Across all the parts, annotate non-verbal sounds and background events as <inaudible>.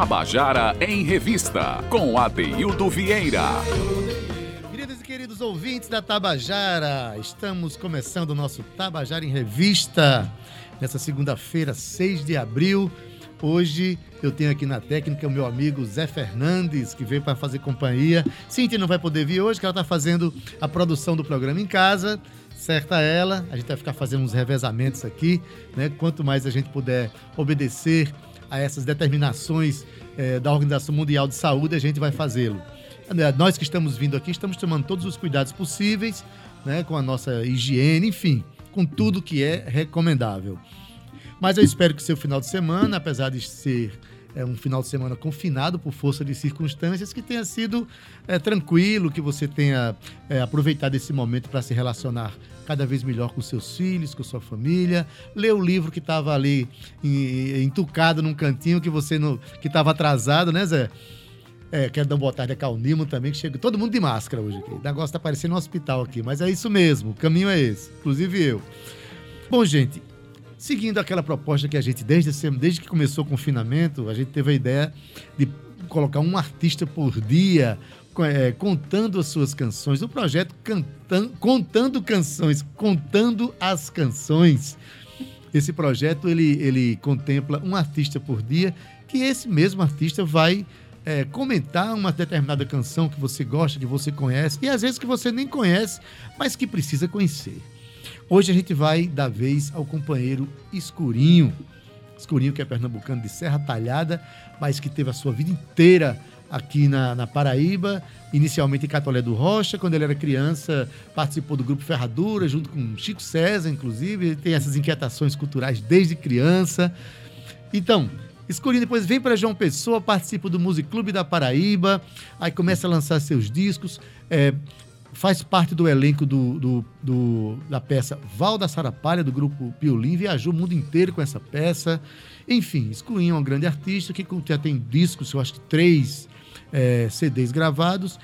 Tabajara em Revista, com Adeildo Vieira. Queridos e queridos ouvintes da Tabajara, estamos começando o nosso Tabajara em Revista, nessa segunda-feira, 6 de abril. Hoje eu tenho aqui na técnica o meu amigo Zé Fernandes, que veio para fazer companhia. Cintia não vai poder vir hoje, que ela está fazendo a produção do programa em casa certa ela, a gente vai ficar fazendo uns revezamentos aqui, né? Quanto mais a gente puder obedecer a essas determinações é, da Organização Mundial de Saúde, a gente vai fazê-lo. Nós que estamos vindo aqui, estamos tomando todos os cuidados possíveis, né? Com a nossa higiene, enfim, com tudo que é recomendável. Mas eu espero que seu final de semana, apesar de ser é, um final de semana confinado por força de circunstâncias, que tenha sido é, tranquilo, que você tenha é, aproveitado esse momento para se relacionar cada vez melhor com seus filhos, com sua família, ler o livro que estava ali entucado num cantinho que você não, que estava atrasado, né, Zé? É, quero dar uma boa tarde a Cal Nilman também, que chega todo mundo de máscara hoje aqui. O negócio tá parecendo um hospital aqui, mas é isso mesmo, o caminho é esse, inclusive eu. Bom, gente, seguindo aquela proposta que a gente, desde, desde que começou o confinamento, a gente teve a ideia de colocar um artista por dia, é, contando as suas canções. O projeto Cantan, Contando Canções, Contando as Canções. Esse projeto ele, ele contempla um artista por dia, que esse mesmo artista vai é, comentar uma determinada canção que você gosta, que você conhece, e às vezes que você nem conhece, mas que precisa conhecer. Hoje a gente vai dar vez ao companheiro Escurinho. Escurinho, que é pernambucano de Serra Talhada, mas que teve a sua vida inteira aqui na, na, Paraíba, inicialmente em Catolé do Rocha. Quando ele era criança, participou do grupo Ferradura, junto com Chico César, inclusive. Ele tem essas inquietações culturais desde criança. Então, Escurinho depois vem para João Pessoa, participa do Music Clube da Paraíba, aí começa a lançar seus discos. É, faz parte do elenco do, do, do, da peça Val da Sarapalha, do grupo Piolim, viajou o mundo inteiro com essa peça. Enfim, Escurinho é um grande artista que já tem discos, eu acho que três é, CDs gravados,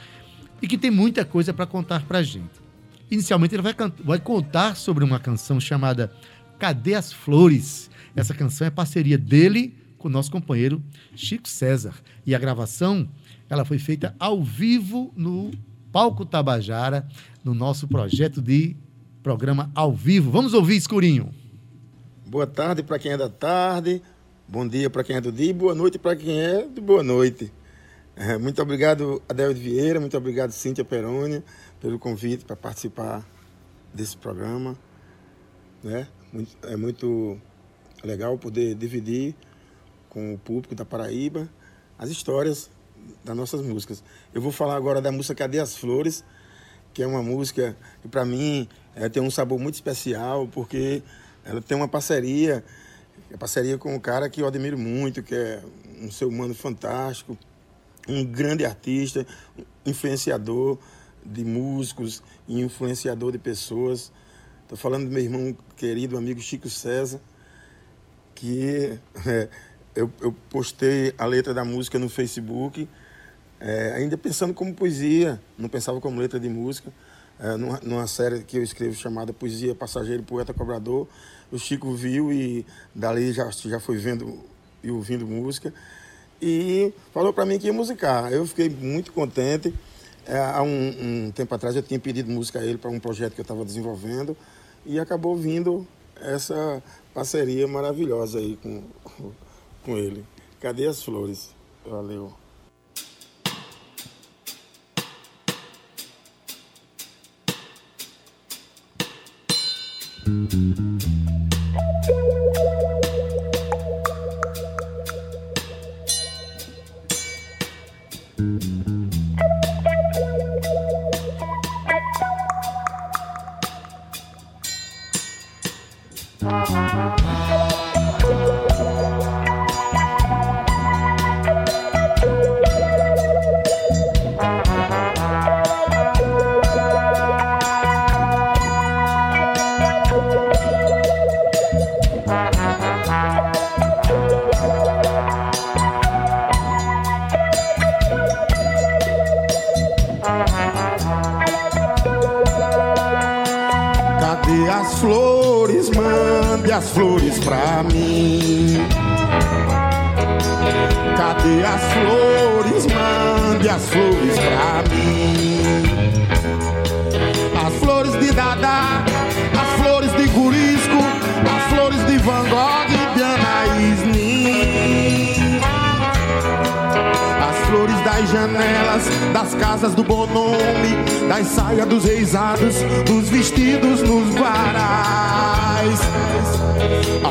e que tem muita coisa para contar para gente. Inicialmente ele vai, vai contar sobre uma canção chamada Cadê as Flores? Essa canção é parceria dele com o nosso companheiro Chico César. E a gravação ela foi feita ao vivo no Palco Tabajara, no nosso projeto de programa ao vivo. Vamos ouvir, Escurinho. Boa tarde para quem é da tarde, bom dia para quem é do dia e boa noite para quem é de boa noite. É, muito obrigado, Adel Vieira, muito obrigado, Cíntia Perônia, pelo convite para participar desse programa. Né? É muito legal poder dividir com o público da Paraíba as histórias das nossas músicas. Eu vou falar agora da música Cadê as Flores, que é uma música que para mim é, tem um sabor muito especial, porque ela tem uma parceria, é parceria com um cara que eu admiro muito, que é um ser humano fantástico, um grande artista, influenciador de músicos e influenciador de pessoas. Estou falando do meu irmão querido, amigo Chico César, que <laughs> é, eu, eu postei a letra da música no Facebook, é, ainda pensando como poesia, não pensava como letra de música. É, numa, numa, série que eu escrevo chamada Poesia Passageiro, Poeta Cobrador, o Chico viu e dali já, já foi vendo e ouvindo música e falou para mim que ia musicar. Eu fiquei muito contente. É, há um, um, tempo atrás eu tinha pedido música a ele para um projeto que eu estava desenvolvendo e acabou vindo essa parceria maravilhosa aí com <laughs> com ele. Cadê as flores? Valeu. as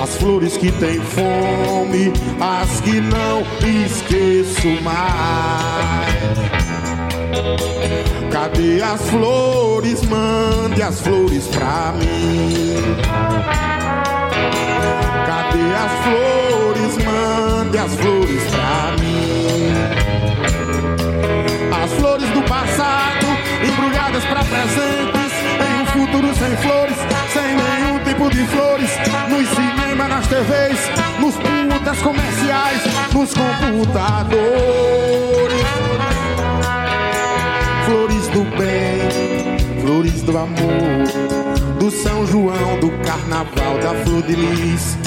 As flores que têm fome, as que não esqueço mais. Cadê as flores? Mande as flores pra mim. Cadê as flores? Mande as flores pra mim. As flores do passado, embrulhadas pra presentes. Em um futuro sem flores, sem nenhum tipo de flores. Nos cinemas, nas TVs, nos putas comerciais, nos computadores. Flores do bem, flores do amor, do São João, do carnaval, da flor de lis.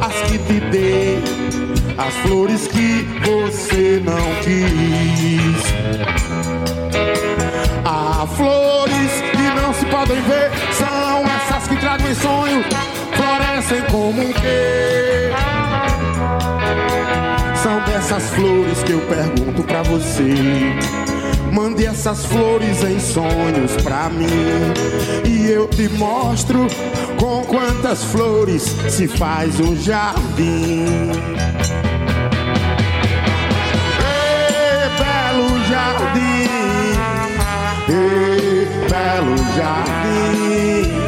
As que te dei, as flores que você não quis. Há flores que não se podem ver, são tragam em sonho, florescem como um quê? São dessas flores que eu pergunto pra você. Mande essas flores em sonhos pra mim e eu te mostro com quantas flores se faz um jardim. Ei, belo jardim, ei, belo jardim,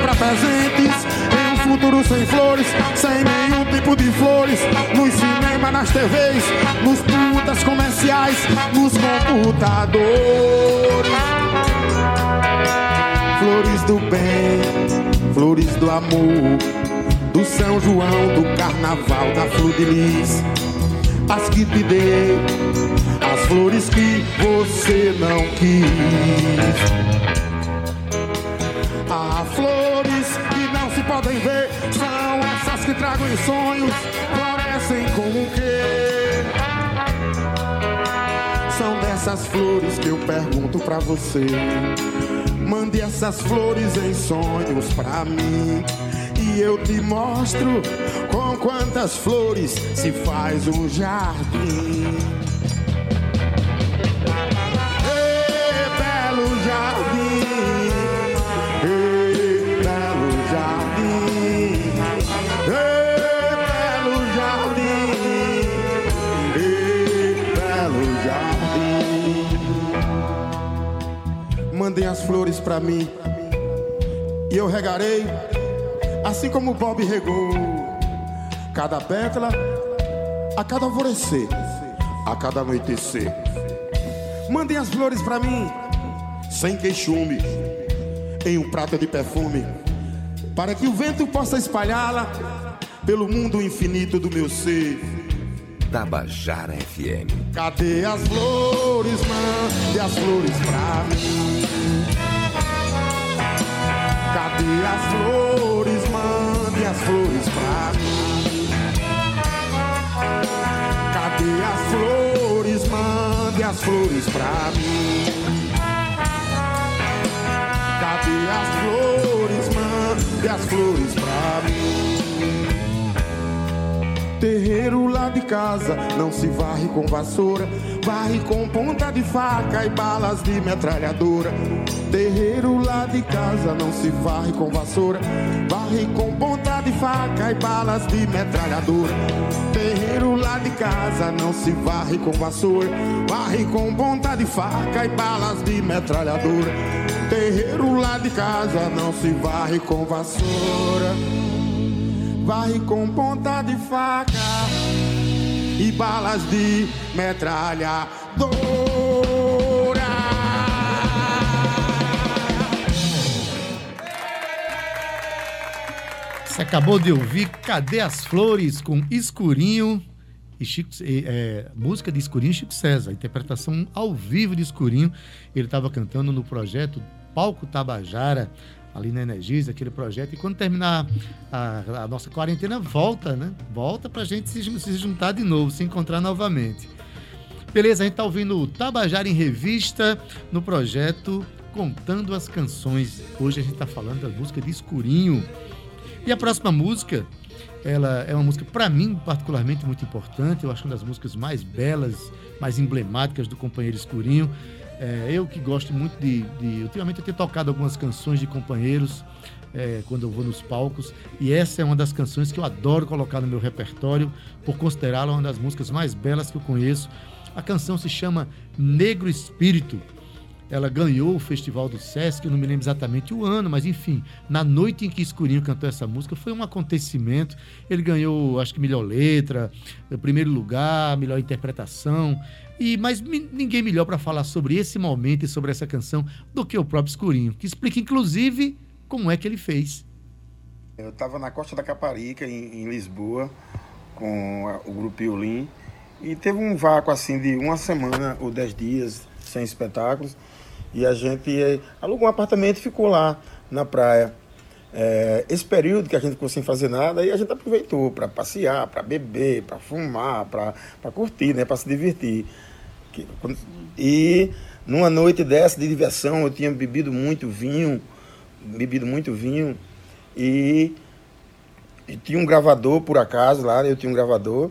pra presentes. Em um futuro sem flores, sem nenhum tipo de flores. Nos cinemas, nas TVs, nos putas comerciais, nos computadores. Flores do bem, flores do amor. Do São João, do carnaval, da flor de lis. As que te dei, as flores que você não quis. Que tragam em sonhos, florescem como o quê? São dessas flores que eu pergunto pra você. Mande essas flores em sonhos pra mim. E eu te mostro com quantas flores se faz um jardim. As flores pra mim e eu regarei, assim como Bob regou, cada pétala a cada alvorecer, a cada anoitecer. Mandem as flores pra mim, sem queixume, em um prato de perfume, para que o vento possa espalhá-la pelo mundo infinito do meu ser. Tabajara FM. Cadê as flores, mande as flores pra mim? Cadê as flores, mande as flores pra mim? Cadê as flores, mande as flores pra mim? Cadê as flores, mande as flores pra mim? Terreiro lá de casa não se varre com vassoura, varre com ponta de faca e balas de metralhadora. Terreiro lá de casa não se varre com vassoura, varre com ponta de faca e balas de metralhadora. Terreiro lá de casa não se varre com vassoura, varre com ponta de faca e balas de metralhadora. Terreiro lá de casa não se varre com vassoura varre com ponta de faca e balas de metralhadora. Você acabou de ouvir Cadê as Flores com Escurinho e Chico, é, música de Escurinho e Chico César, interpretação ao vivo de Escurinho. Ele estava cantando no projeto Palco Tabajara, ali na Energisa, aquele projeto. E quando terminar a, a nossa quarentena, volta, né? Volta para a gente se, se, juntar de novo, se encontrar novamente. Beleza, a gente está ouvindo o Tabajara em Revista no projeto Contando as Canções. Hoje a gente está falando da música de Escurinho. E a próxima música, ela é uma música, para mim, particularmente muito importante. Eu acho uma das músicas mais belas, mais emblemáticas do Companheiro Escurinho. É, eu que gosto muito de, de, Ultimamente eu tenho tocado algumas canções de companheiros é, quando eu vou nos palcos. E essa é uma das canções que eu adoro colocar no meu repertório, por considerá-la uma das músicas mais belas que eu conheço. A canção se chama Negro Espírito ela ganhou o Festival do Sesc, eu não me lembro exatamente o ano, mas enfim, na noite em que Escurinho cantou essa música, foi um acontecimento. Ele ganhou, acho que, melhor letra, primeiro lugar, melhor interpretação. E Mas ninguém melhor para falar sobre esse momento e sobre essa canção do que o próprio Escurinho, que explica, inclusive, como é que ele fez. Eu estava na Costa da Caparica, em, em Lisboa, com a, o grupo Iolim, e teve um vácuo assim de uma semana ou dez dias sem espetáculos. E a gente alugou um apartamento e ficou lá na praia. É, esse período que a gente ficou sem fazer nada, aí a gente aproveitou para passear, para beber, para fumar, para curtir, né, para se divertir. E numa noite dessa de diversão, eu tinha bebido muito vinho, bebido muito vinho, e, e tinha um gravador por acaso lá, eu tinha um gravador,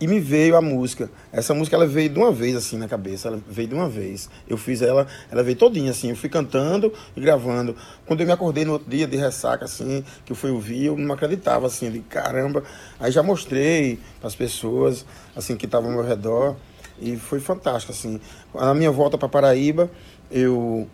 e me veio a música. Essa música ela veio de uma vez assim na cabeça, ela veio de uma vez. Eu fiz ela, ela veio todinha assim, eu fui cantando e gravando. Quando eu me acordei no outro dia de ressaca assim, que eu fui ouvir, eu não acreditava assim, de caramba. Aí já mostrei para as pessoas assim que estavam ao meu redor e foi fantástico assim. Na minha volta para Paraíba, eu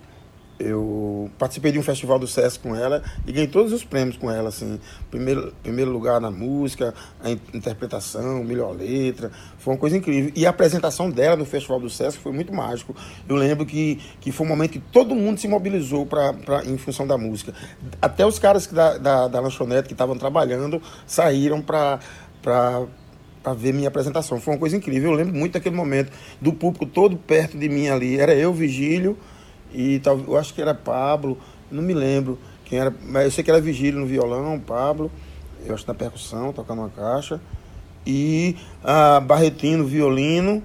eu participei de um festival do SESC com ela e ganhei todos os prêmios com ela, assim. Primeiro, primeiro lugar na música, a interpretação, melhor letra. Foi uma coisa incrível. E a apresentação dela no festival do SESC foi muito mágico. Eu lembro que, que foi um momento que todo mundo se mobilizou pra, pra, em função da música. Até os caras que da, da, da lanchonete que estavam trabalhando saíram para para ver minha apresentação. Foi uma coisa incrível. Eu lembro muito daquele momento, do público todo perto de mim ali. Era eu, Vigílio, e tal, eu acho que era Pablo, não me lembro quem era, mas eu sei que era Vigílio no violão, Pablo, eu acho na percussão, tocando uma caixa, e a Barretinho no violino,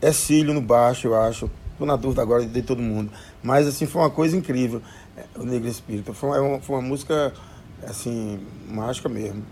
é Cílio no baixo, eu acho. Estou na dúvida agora de todo mundo. Mas assim, foi uma coisa incrível, o Negro Espírito. Foi uma, foi uma música assim, mágica mesmo.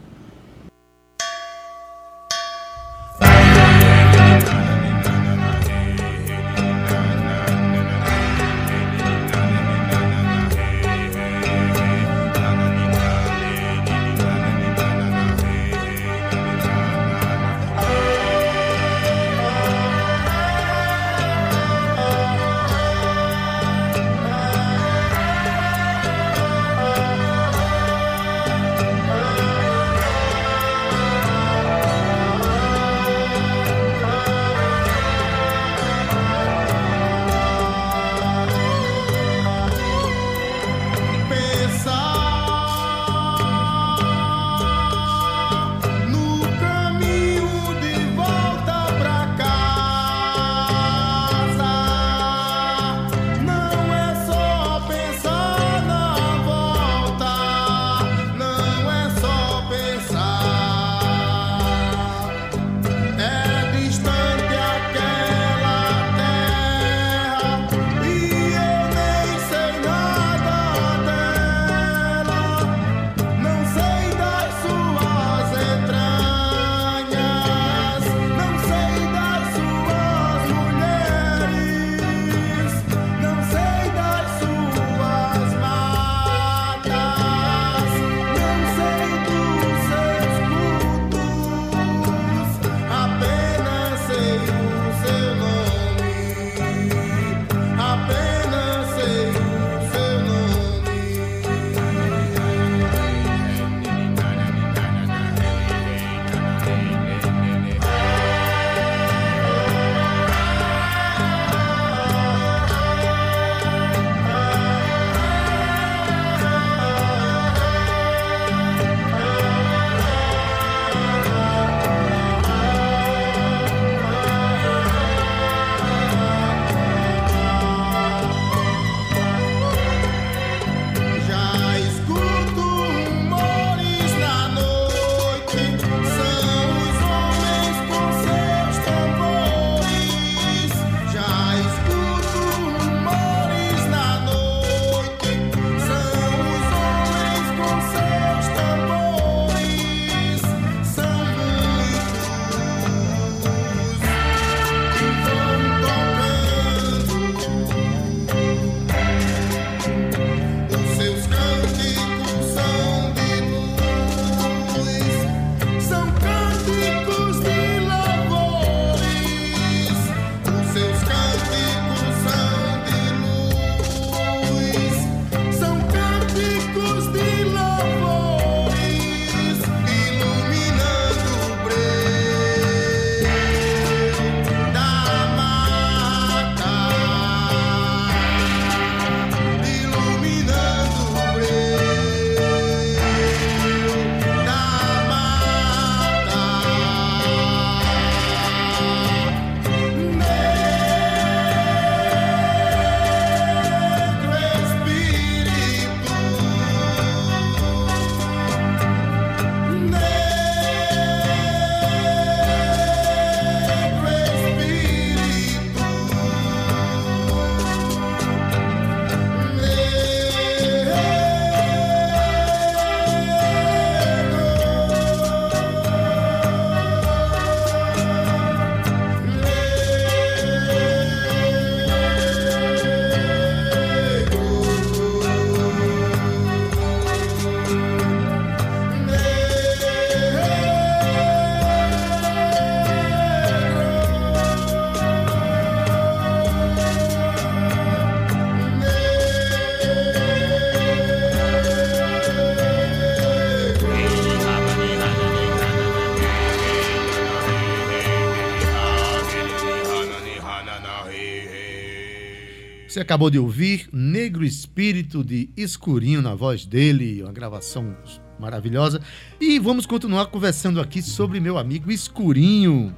Você acabou de ouvir Negro Espírito de Escurinho na voz dele, uma gravação maravilhosa. E vamos continuar conversando aqui sobre meu amigo Escurinho.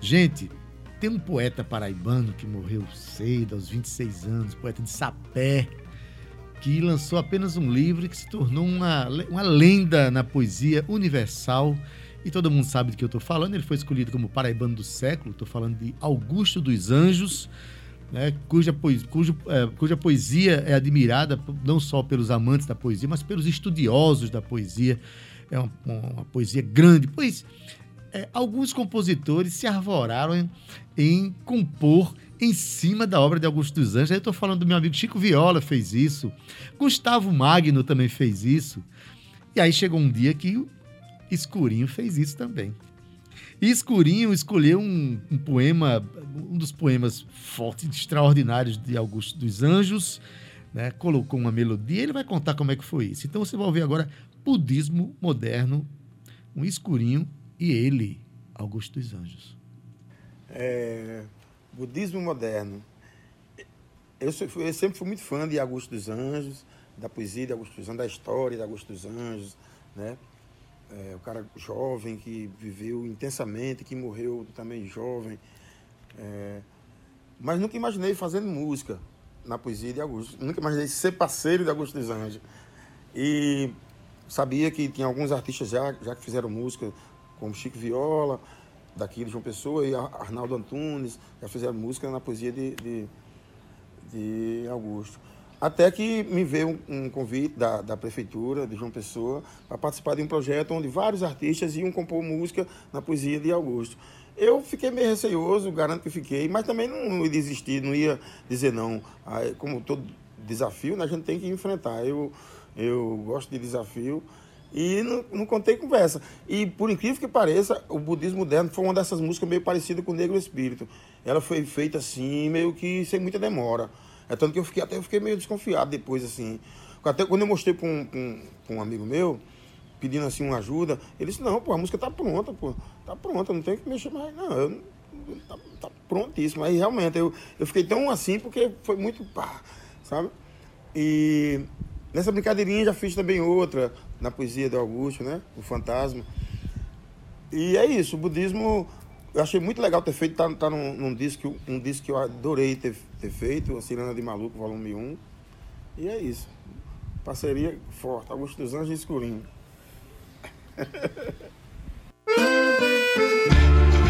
Gente, tem um poeta paraibano que morreu cedo, aos 26 anos, poeta de Sapé, que lançou apenas um livro que se tornou uma, uma lenda na poesia universal. E todo mundo sabe do que eu estou falando. Ele foi escolhido como paraibano do século. Estou falando de Augusto dos Anjos né, cuja, poesia, cujo, é, cuja poesia é admirada não só pelos amantes da poesia, mas pelos estudiosos da poesia. É uma, uma poesia grande, pois é, alguns compositores se arvoraram em, em, compor em cima da obra de Augusto dos Anjos. Aí eu estou falando do meu amigo Chico Viola, fez isso. Gustavo Magno também fez isso. E aí chegou um dia que Escurinho fez isso também. Escurinho escolheu um, um poema, um dos poemas fortes, extraordinários de Augusto dos Anjos, né? colocou uma melodia, ele vai contar como é que foi isso. Então você vai ouvir agora Budismo Moderno, um Escurinho e ele, Augusto dos Anjos. É, budismo Moderno. Eu, eu sempre fui muito fã de Augusto dos Anjos, da poesia de Augusto dos Anjos, da história de Augusto dos Anjos, né? É, o cara jovem que viveu intensamente, que morreu também jovem. É, mas nunca imaginei fazendo música na poesia de Augusto. Nunca imaginei ser parceiro de Augusto dos. E sabia que tinha alguns artistas já, já que fizeram música, como Chico Viola, daqui de João Pessoa, e Arnaldo Antunes, já fizeram música na poesia de, de, de Augusto. Até que me veio um, um convite da, da Prefeitura de João Pessoa para participar de um projeto onde vários artistas iam compor música na poesia de Augusto. Eu fiquei meio receoso, garanto que fiquei, mas também não ia desistir, não ia dizer não. Aí, como todo desafio, né, a gente tem que enfrentar. Eu, eu gosto de desafio e não, não contei conversa. E por incrível que pareça, o budismo moderno foi uma dessas músicas meio parecida com o Negro Espírito. Ela foi feita assim, meio que sem muita demora. É tanto que eu fiquei até eu fiquei meio desconfiado depois, assim. Até quando eu mostrei para um, um, um, amigo meu, pedindo assim uma ajuda, ele disse, não, pô, a música tá pronta, pô. Tá pronta, não tem que mexer mais. Não, eu, tá, tá prontíssimo. Aí realmente eu, eu fiquei tão assim porque foi muito pá, sabe? E nessa brincadeirinha já fiz também outra, na poesia do Augusto, né? O Fantasma. E é isso, o budismo eu achei muito legal ter feito, tá, tá num, num, disco, um disco que eu adorei ter, ter feito, a Cirana de Maluco, volume 1. E é isso. Parceria forte, Augusto dos Anjos e Escurinho. <laughs>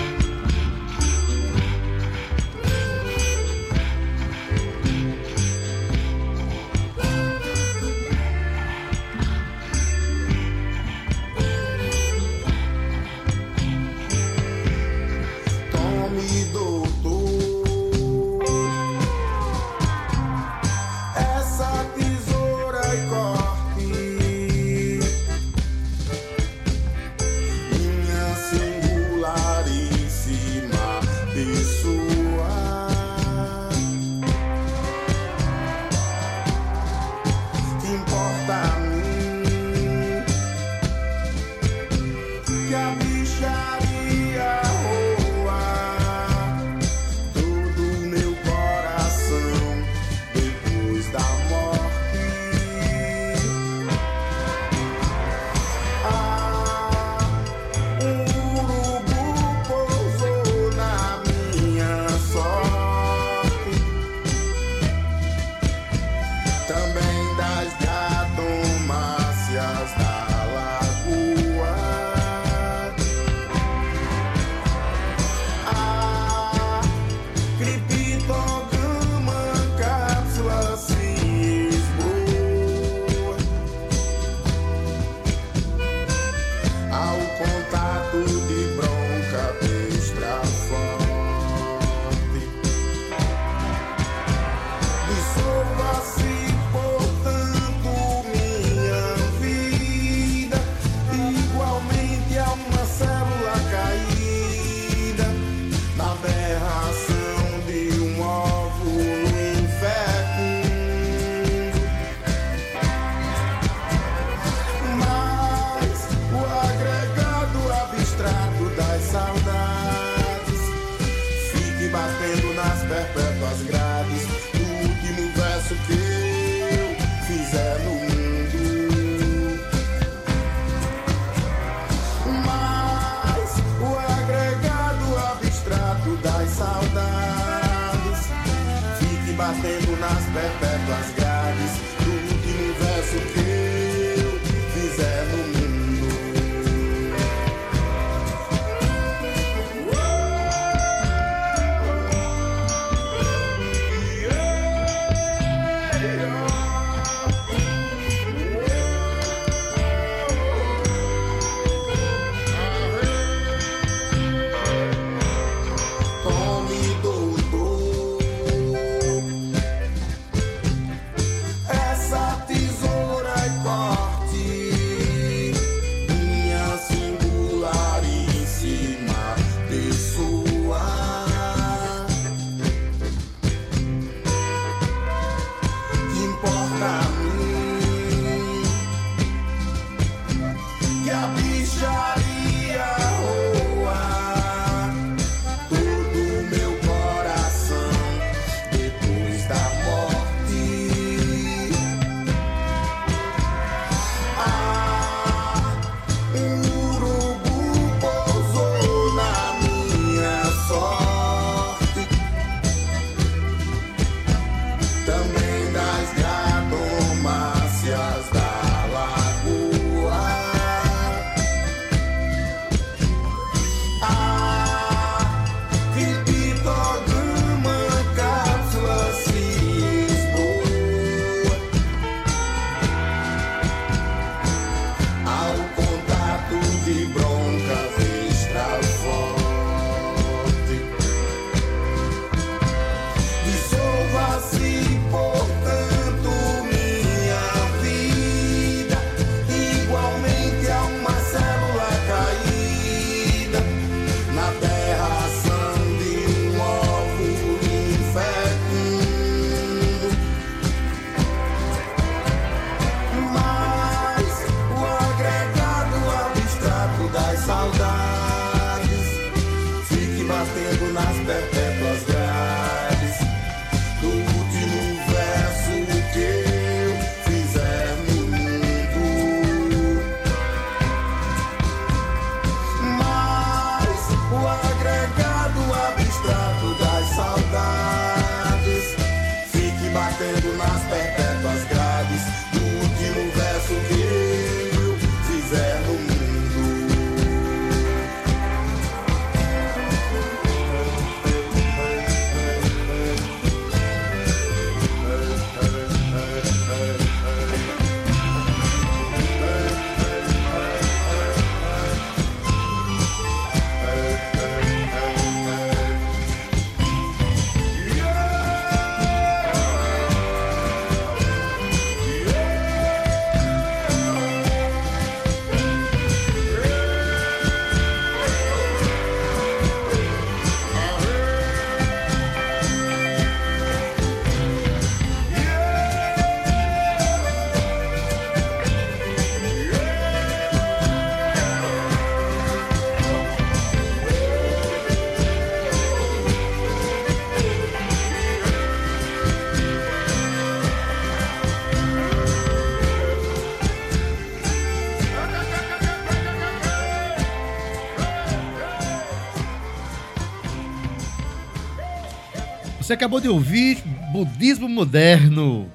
Você acabou de ouvir Budismo Moderno,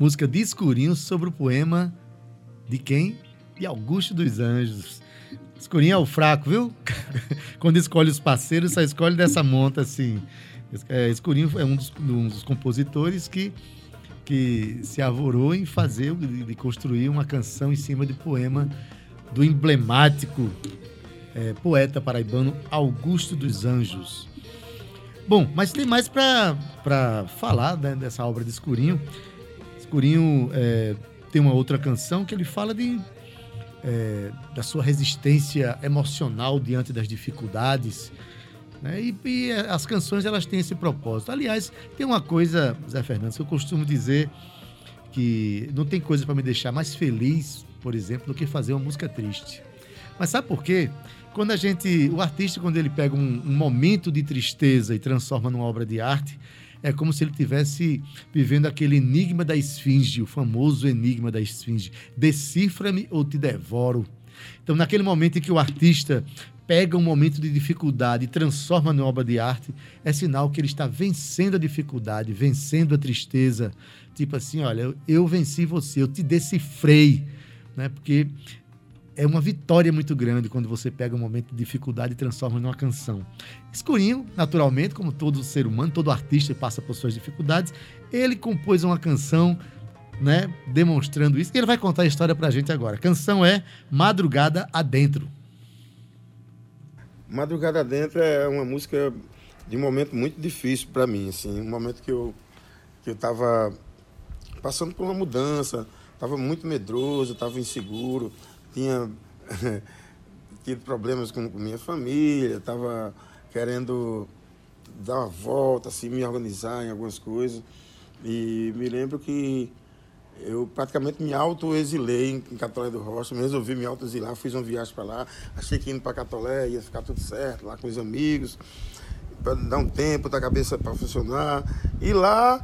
música de Escurinho sobre o poema de quem? De Augusto dos Anjos. Escurinho é o fraco, viu? <laughs> Quando escolhe os parceiros, só escolhe dessa monta assim. É, Escurinho é um dos, um dos compositores que, que se avorou em fazer, de, construir uma canção em cima de poema do emblemático é, poeta paraibano Augusto dos Anjos. Bom, mas tem mais para falar né, dessa obra de Escurinho. Escurinho é, tem uma outra canção que ele fala de, é, da sua resistência emocional diante das dificuldades. Né? E, e, as canções elas têm esse propósito. Aliás, tem uma coisa, Zé Fernandes, que eu costumo dizer que não tem coisa para me deixar mais feliz, por exemplo, do que fazer uma música triste. Mas sabe por quê? Quando a gente, o artista, quando ele pega um, um momento de tristeza e transforma numa obra de arte, é como se ele tivesse vivendo aquele enigma da esfinge, o famoso enigma da esfinge. Decifra-me ou te devoro. Então, naquele momento em que o artista pega um momento de dificuldade e transforma em obra de arte, é sinal que ele está vencendo a dificuldade, vencendo a tristeza. Tipo assim, olha, eu, eu venci você, eu te decifrei, né? Porque é uma vitória muito grande quando você pega um momento de dificuldade e transforma numa canção. Escurinho, naturalmente, como todo ser humano, todo artista passa por suas dificuldades, ele compôs uma canção, né, demonstrando isso. E ele vai contar a história pra gente agora. A canção é Madrugada Adentro. Madrugada Adentro é uma música de um momento muito difícil para mim, assim, um momento que eu que eu estava passando por uma mudança, estava muito medroso, estava inseguro, tinha <laughs> tido problemas com, com minha família, estava querendo dar uma volta, assim, me organizar em algumas coisas. E me lembro que eu praticamente me auto-exilei em Catolé do Rocha, resolvi me auto-exilar, fiz uma viagem para lá, achei que indo para Catolé ia ficar tudo certo, lá com os amigos, para dar um tempo da cabeça para funcionar. E lá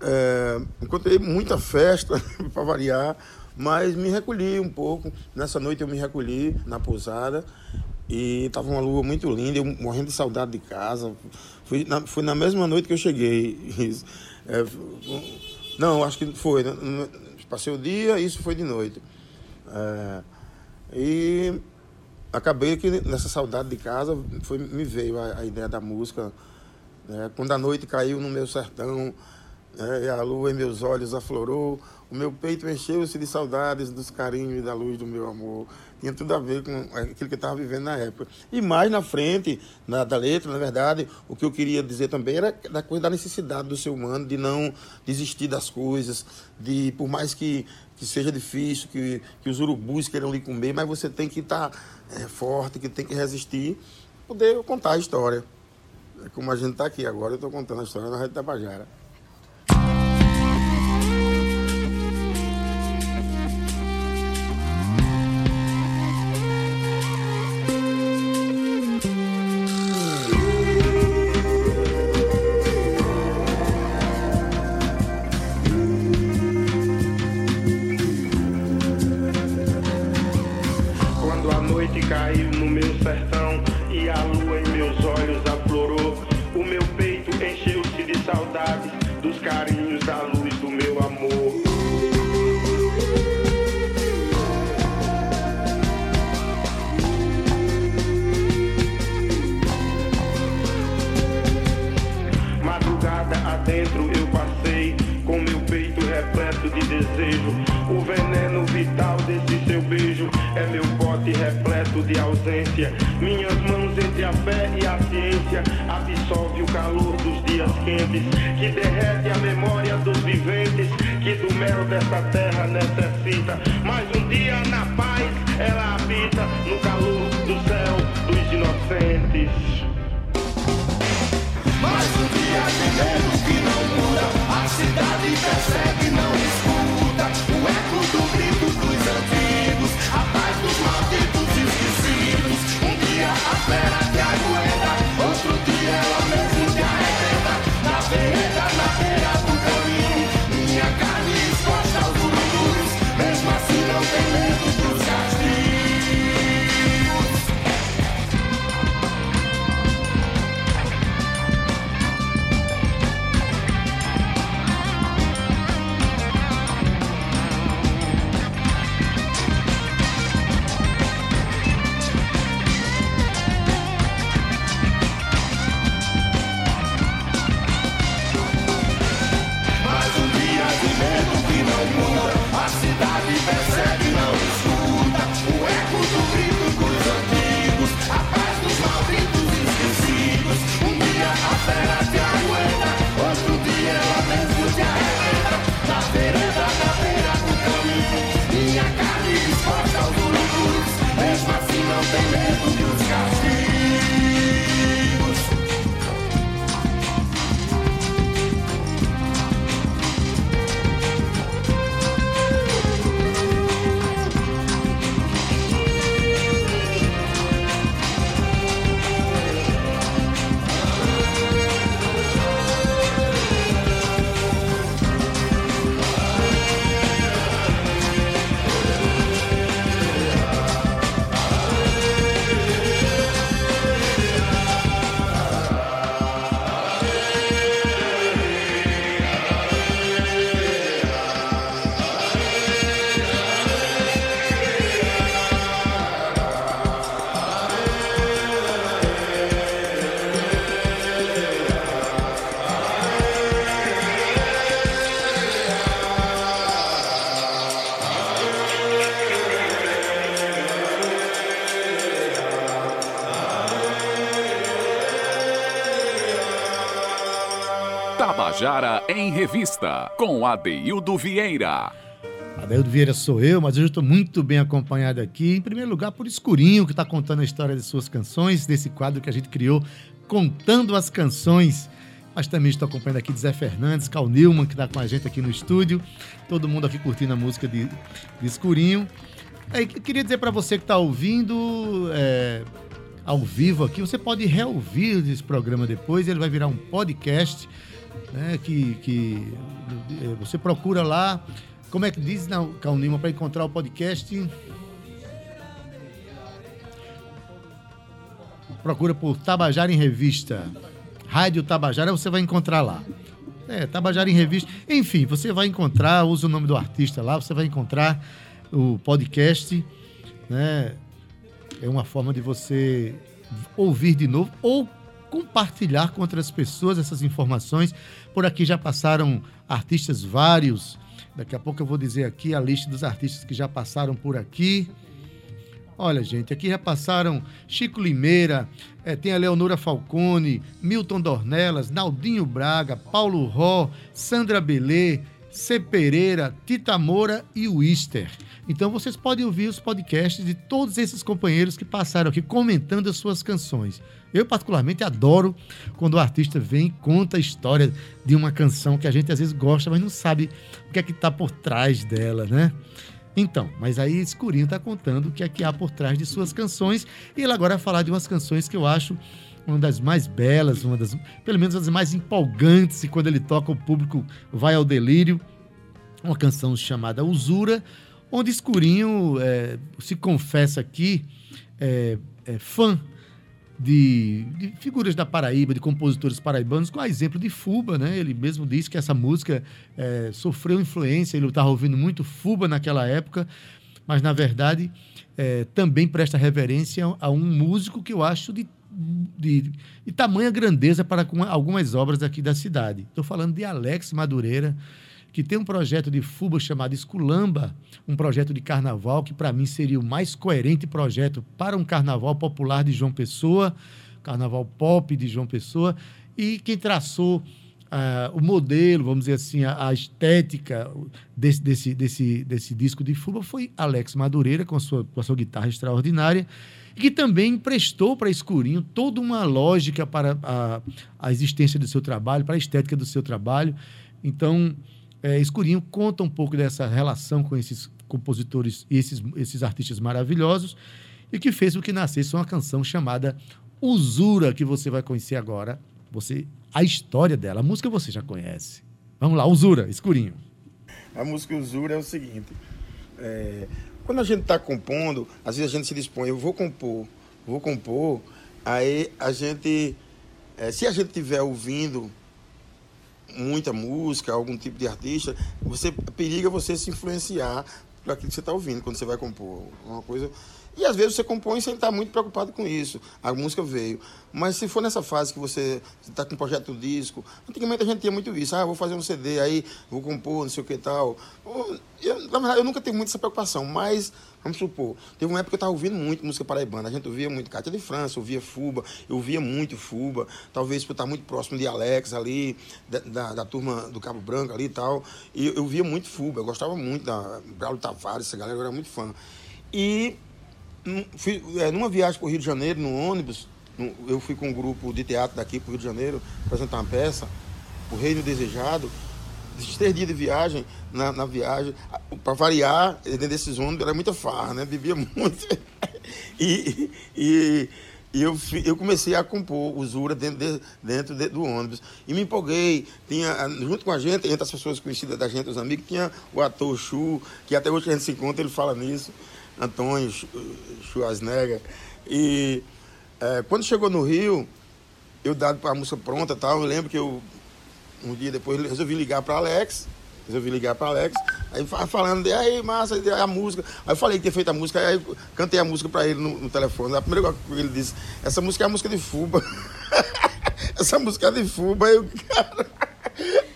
é, encontrei muita festa, <laughs> para variar, mas me recolhi um pouco. Nessa noite eu me recolhi na pousada e estava uma lua muito linda, eu morrendo de saudade de casa. Fui na, foi na mesma noite que eu cheguei. <laughs> É, não, acho que foi. Né, passei o dia, isso foi de noite. É, e acabei que nessa saudade de casa foi, me veio a, a ideia da música. Né? Quando a noite caiu no meu sertão, né? e a lua em meus olhos aflorou, o meu peito encheu-se de saudades dos carinhos e da luz do meu amor. Tinha tudo a ver com aquilo que eu estava vivendo na época. E mais na frente na, da letra, na verdade, o que eu queria dizer também era da coisa da necessidade do ser humano de não desistir das coisas, de por mais que, que seja difícil, que, que os urubus queiram lhe comer, mas você tem que estar tá, é, forte, que tem que resistir, poder contar a história. É como a gente está aqui agora, eu estou contando a história da Rádio Tabajara. ausência. Minhas mãos entre a fé e a ciência Absolve o calor dos dias quentes, que derrete a memória dos viventes, que do mel dessa terra necessita. Mais um dia na paz ela habita no calor do céu dos inocentes. Mais um dia de medo que não cura, a cidade percebe não em Revista, com Adeildo Vieira. Adeildo Vieira sou eu, mas hoje estou muito bem acompanhado aqui. Em primeiro lugar, por Escurinho, que está contando a história de suas canções, desse quadro que a gente criou, Contando as Canções. Mas também estou acompanhando aqui de Zé Fernandes, Cal Newman, que está com a gente aqui no estúdio. Todo mundo aqui curtindo a música de, de Escurinho. É, queria dizer para você que está ouvindo é, ao vivo aqui, você pode reouvir esse programa depois, ele vai virar um podcast né, que, que é, você procura lá. Como é que diz, não, Calnima, para encontrar o podcast? Procura por Tabajara em Revista. Rádio Tabajara, você vai encontrar lá. É, Tabajara em Revista. Enfim, você vai encontrar, usa o nome do artista lá, você vai encontrar o podcast, né? É uma forma de você ouvir de novo ou compartilhar com outras pessoas essas informações. Por aqui já passaram artistas vários. Daqui a pouco eu vou dizer aqui a lista dos artistas que já passaram por aqui. Olha, gente, aqui já passaram Chico Limeira, é, tem a Leonora Falcone, Milton Dornelas, Naldinho Braga, Paulo Ró, Sandra Belê, C. Pereira, Tita Moura e Wister. Então vocês podem ouvir os podcasts de todos esses companheiros que passaram aqui comentando as suas canções. Eu, particularmente, adoro quando o artista vem e conta a história de uma canção que a gente às vezes gosta, mas não sabe o que é que está por trás dela, né? Então, mas aí Escurinho está contando o que é que há por trás de suas canções e ele agora vai falar de umas canções que eu acho uma das mais belas, uma das, pelo menos das mais empolgantes, e quando ele toca o público vai ao delírio. Uma canção chamada Usura, onde Escurinho é, se confessa aqui é, é, fã de, de, figuras da Paraíba, de compositores paraibanos, com a exemplo de Fuba, né? Ele mesmo disse que essa música é, sofreu influência, ele estava ouvindo muito Fuba naquela época, mas na verdade é, também presta reverência a um músico que eu acho de, de, de tamanha grandeza para algumas obras aqui da cidade. Estou falando de Alex Madureira, que tem um projeto de fuba chamado Esculamba, um projeto de carnaval que para mim seria o mais coerente projeto para um carnaval popular de João Pessoa, carnaval pop de João Pessoa, e quem traçou uh, o modelo, vamos dizer assim, a, a estética desse, desse, desse, desse disco de fuba foi Alex Madureira, com a sua, com a sua guitarra extraordinária, e que também emprestou para Escurinho toda uma lógica para a, a existência do seu trabalho, para a estética do seu trabalho. Então, é, Escurinho conta um pouco dessa relação com esses compositores e esses, esses artistas maravilhosos e que fez o que nascesse uma canção chamada Usura, que você vai conhecer agora. Você A história dela, a música você já conhece. Vamos lá, Usura, Escurinho. A música Usura é o seguinte: é, quando a gente está compondo, às vezes a gente se dispõe, eu vou compor, vou compor, aí a gente, é, se a gente estiver ouvindo muita música, algum tipo de artista, você periga você se influenciar por aquilo que você está ouvindo quando você vai compor uma coisa. E às vezes você compõe sem estar muito preocupado com isso. A música veio. Mas se for nessa fase que você está com um projeto de disco, antigamente a gente tinha muito isso. Ah, vou fazer um CD, aí vou compor, não sei o que tal. Eu, na verdade, eu nunca tenho muito essa preocupação, mas Vamos supor, teve uma época que eu estava ouvindo muito música paraibana. A gente ouvia muito Cátia de França, ouvia Fuba, eu ouvia muito Fuba, talvez por estar muito próximo de Alex ali, da, da, da turma do Cabo Branco ali e tal. E eu, eu via muito Fuba, eu gostava muito da Braulio Tavares, essa galera, eu era muito fã. E fui, é, numa viagem para o Rio de Janeiro, no ônibus, no, eu fui com um grupo de teatro daqui para o Rio de Janeiro apresentar uma peça, O Reino Desejado três dias de viagem, na, na viagem, para variar, dentro desses ônibus era muita farra, né? Bebia <laughs> muito. e, e, e eu, eu comecei a compor usura dentro, de, dentro de, do ônibus. E me empolguei. Tinha, junto com a gente, entre as pessoas conhecidas da gente, os amigos, tinha o ator Chu, que até hoje a gente se encontra, ele fala nisso, Antônio Schwarzenegger. E é, quando chegou no Rio, eu dado para a música pronta tal, eu lembro que eu um dia depois resolvi ligar para Alex. Resolvi ligar para Alex. Aí falando, aí, massa, a música. Aí eu falei que tinha feito a música, aí cantei a música para ele no, no, telefone. A primeira coisa que ele disse, essa música é a música de Fuba. <laughs> essa música é de Fuba. Aí <laughs> cara.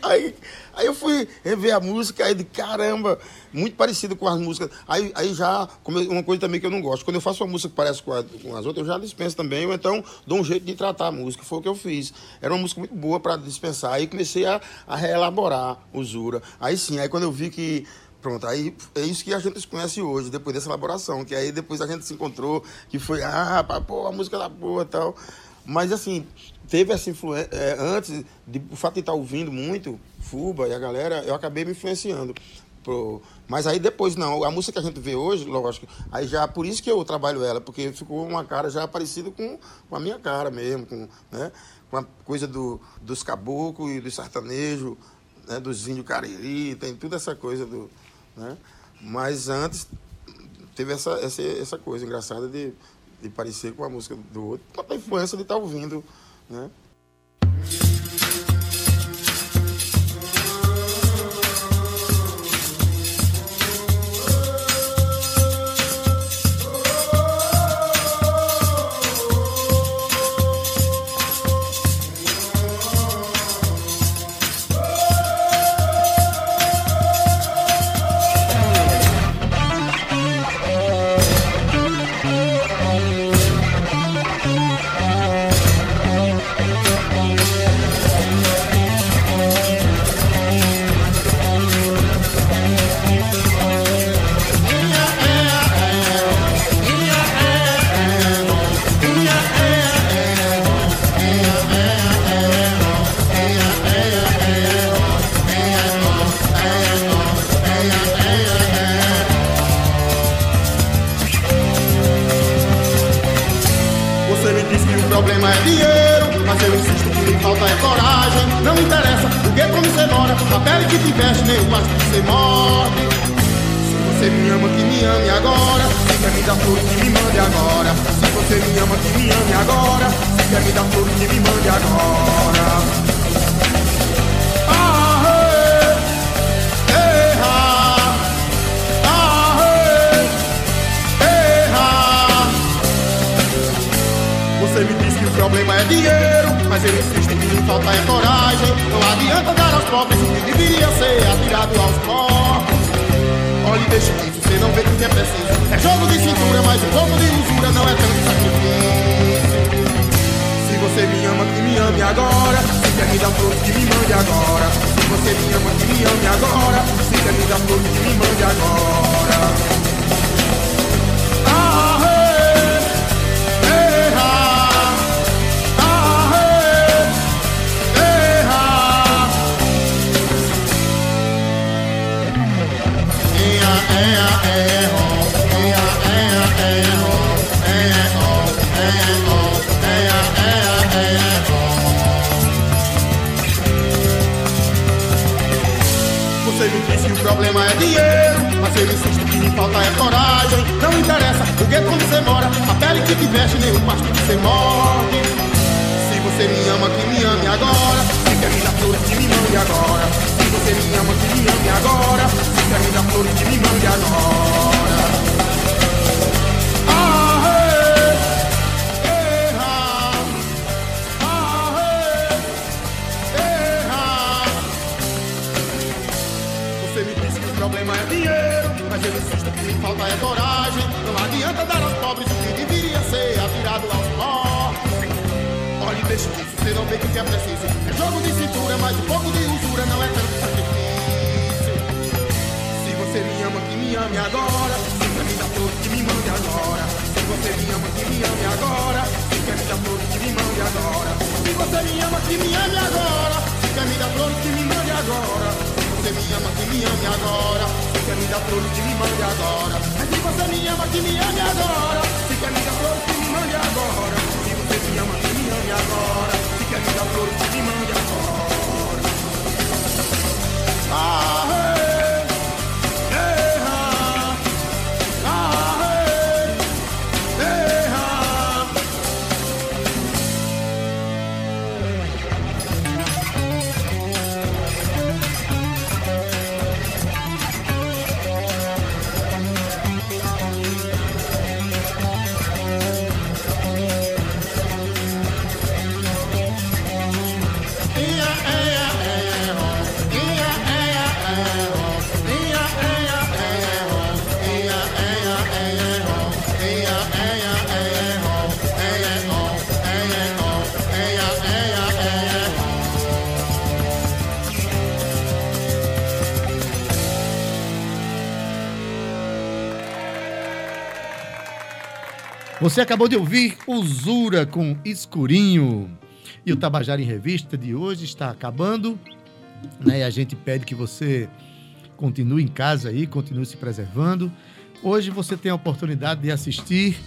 Aí, aí eu fui rever a música, aí de caramba, muito parecido com as músicas. Aí, aí já, uma coisa também que eu não gosto, quando eu faço uma música que parece com, a, com as outras, eu já dispenso também, ou então dou um jeito de tratar a música. Foi o que eu fiz. Era uma música muito boa para dispensar. Aí comecei a, a reelaborar Usura. Aí sim, aí quando eu vi que Pronto, aí é isso que a gente conhece hoje, depois dessa elaboração, que aí depois a gente se encontrou, que foi, ah, pô, a música da boa e tal. Mas assim, teve essa influência, é, antes, de, o fato de estar ouvindo muito Fuba e a galera, eu acabei me influenciando. Pro, mas aí depois não, a música que a gente vê hoje, lógico, aí já por isso que eu trabalho ela, porque ficou uma cara já parecida com, com a minha cara mesmo, com, né, com a coisa do, dos caboclos e do sertanejo, né, dos índios cariri, tem toda essa coisa do, né? Mas antes teve essa, essa, essa coisa engraçada de, de parecer com a música do outro, a influência de estar tá ouvindo. Né? diz que o problema é dinheiro, mas eu insisto que falta é coragem. Não adianta dar aos pobres o que deveria ser atirado aos pobres. Olhe, deixe isso, você não vê que é preciso. É jogo de cintura, mas um jogo de usura não é tanto sacrifício. Se você me ama, que me ame agora. Se quer me dar flor, que me mande agora. Se você me ama, que me ame agora. Se quer me dar flor, que me mande agora. Você me diz o problema é dinheiro, mas eu insisto que falta é coragem. Não interessa o que é você mora, a pele que te veste, nem o pasto que você morre. Se você me ama, que me ame agora. Se quer me dar flores, que me mande agora você me ama, que me ame agora. Se quer me dar flores, que me mande agora. Ah, ah, você me disse que o problema é dinheiro Mas eu insisto que me falta é coragem. Não adianta dar aos pobres o que deveria ser Atirado aos pobres. Olhe, deixe isso, você não vê que é preciso. É jogo de cintura, mais um pouco de ame agora. Sinta-me a todos que me mande agora. Se você me ama, que me ame agora. Quer me a todos que me mande agora. Se você me ama, que me ame agora. Quer me a todos que me mande agora. Se você me ama, que me ame agora. Quer me a todos que me mande agora. Se você me ama, que me ame agora. Quer me a todos que me mande agora. Se você me ama, que me ame agora. Sinta-me a todos que me mande agora. Ah. Você acabou de ouvir Usura com Escurinho. E o Tabajara em Revista de hoje está acabando. Né? E a gente pede que você continue em casa aí, continue se preservando. Hoje você tem a oportunidade de assistir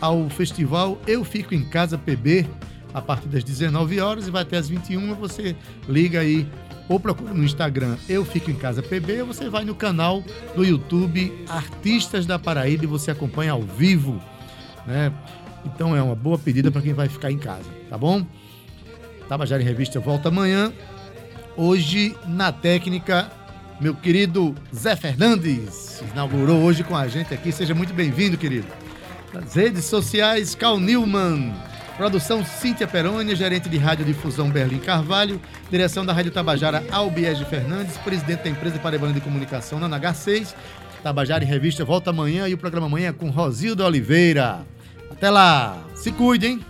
ao festival Eu Fico em Casa PB a partir das 19 horas e vai até as 21. Você liga aí ou procura no Instagram Eu Fico em Casa PB, ou você vai no canal do YouTube Artistas da Paraíba e você acompanha ao vivo, né? Então é uma boa pedida para quem vai ficar em casa, tá bom? Tabajara em Revista volta amanhã. Hoje, na técnica, meu querido Zé Fernandes inaugurou hoje com a gente aqui. Seja muito bem-vindo, querido. Nas redes sociais, Cal Newman. Produção Cíntia Perônia, gerente de radiodifusão Berlim Carvalho. Direção da Rádio Tabajara Albiege Fernandes, presidente da empresa Paraibana de Comunicação na NH6. Tabajara em Revista volta amanhã e o programa amanhã é com Rosildo Oliveira. Até lá. Se cuidem.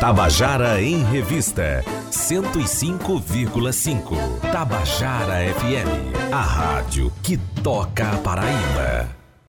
Tabajara em Revista 105,5. Tabajara FM, a rádio que toca a Paraíba.